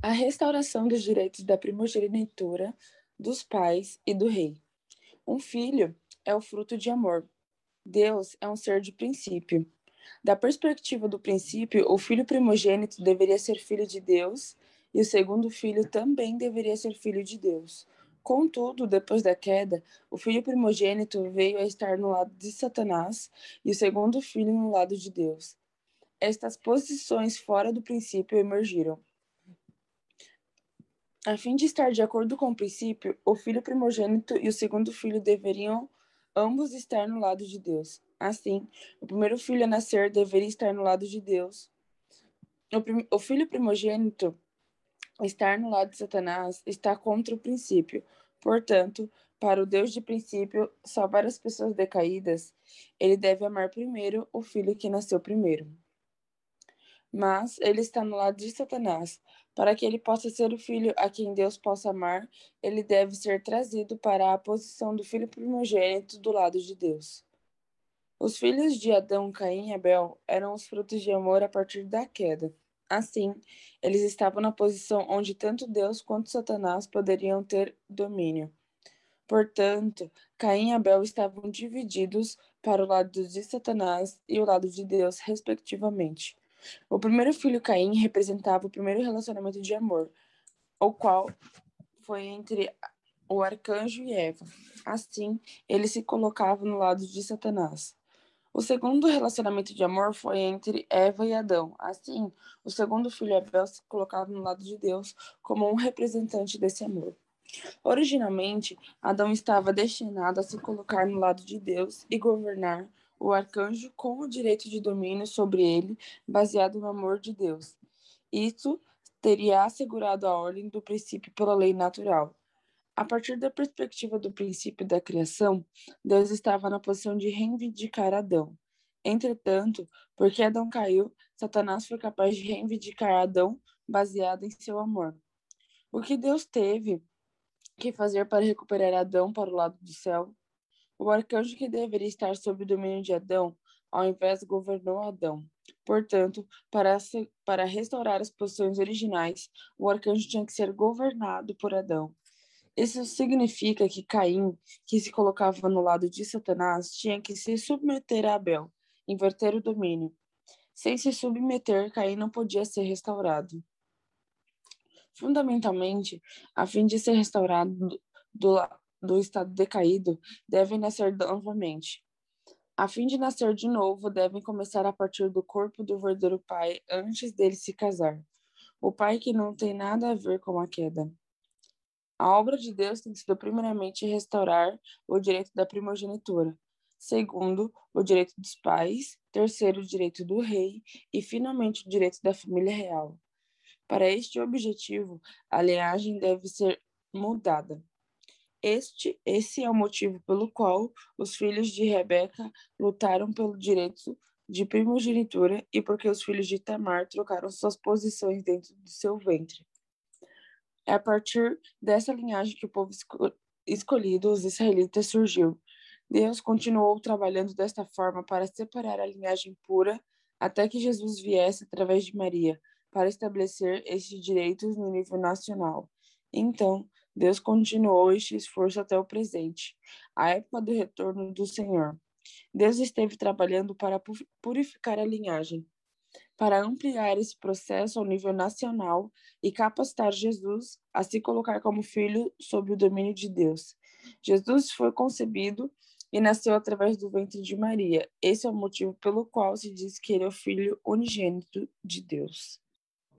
A restauração dos direitos da primogenitura dos pais e do rei. Um filho é o fruto de amor. Deus é um ser de princípio. Da perspectiva do princípio, o filho primogênito deveria ser filho de Deus e o segundo filho também deveria ser filho de Deus. Contudo, depois da queda, o filho primogênito veio a estar no lado de Satanás e o segundo filho no lado de Deus. Estas posições fora do princípio emergiram. A fim de estar de acordo com o princípio, o filho primogênito e o segundo filho deveriam ambos estar no lado de Deus. Assim, o primeiro filho a nascer deveria estar no lado de Deus. O, o filho primogênito estar no lado de Satanás está contra o princípio. Portanto, para o Deus de princípio salvar as pessoas decaídas, ele deve amar primeiro o filho que nasceu primeiro. Mas ele está no lado de Satanás. Para que ele possa ser o filho a quem Deus possa amar, ele deve ser trazido para a posição do filho primogênito do lado de Deus. Os filhos de Adão, Caim e Abel eram os frutos de amor a partir da queda. Assim, eles estavam na posição onde tanto Deus quanto Satanás poderiam ter domínio. Portanto, Caim e Abel estavam divididos para o lado de Satanás e o lado de Deus, respectivamente. O primeiro filho, Caim, representava o primeiro relacionamento de amor, o qual foi entre o arcanjo e Eva. Assim, ele se colocava no lado de Satanás. O segundo relacionamento de amor foi entre Eva e Adão. Assim, o segundo filho Abel se colocava no lado de Deus como um representante desse amor. Originalmente, Adão estava destinado a se colocar no lado de Deus e governar o arcanjo com o direito de domínio sobre ele, baseado no amor de Deus. Isso teria assegurado a ordem do princípio pela lei natural. A partir da perspectiva do princípio da criação, Deus estava na posição de reivindicar Adão. Entretanto, porque Adão caiu, Satanás foi capaz de reivindicar Adão baseado em seu amor. O que Deus teve que fazer para recuperar Adão para o lado do céu? O arcanjo que deveria estar sob o domínio de Adão, ao invés governou Adão. Portanto, para, para restaurar as posições originais, o arcanjo tinha que ser governado por Adão. Isso significa que Caim, que se colocava no lado de Satanás, tinha que se submeter a Abel, inverter o domínio. Sem se submeter, Caim não podia ser restaurado. Fundamentalmente, a fim de ser restaurado do, do estado decaído, devem nascer novamente. A fim de nascer de novo, devem começar a partir do corpo do verdadeiro pai antes dele se casar. O pai que não tem nada a ver com a queda. A obra de Deus tem sido primeiramente restaurar o direito da primogenitura, segundo, o direito dos pais, terceiro, o direito do rei e, finalmente, o direito da família real. Para este objetivo, a linhagem deve ser mudada. Este, esse é o motivo pelo qual os filhos de Rebeca lutaram pelo direito de primogenitura e porque os filhos de Tamar trocaram suas posições dentro do seu ventre. É a partir dessa linhagem que o povo escolhido, os israelitas, surgiu. Deus continuou trabalhando desta forma para separar a linhagem pura até que Jesus viesse através de Maria, para estabelecer estes direitos no nível nacional. Então, Deus continuou este esforço até o presente, a época do retorno do Senhor. Deus esteve trabalhando para purificar a linhagem, para ampliar esse processo ao nível nacional e capacitar Jesus a se colocar como filho sob o domínio de Deus. Jesus foi concebido e nasceu através do ventre de Maria. Esse é o motivo pelo qual se diz que ele é o filho unigênito de Deus.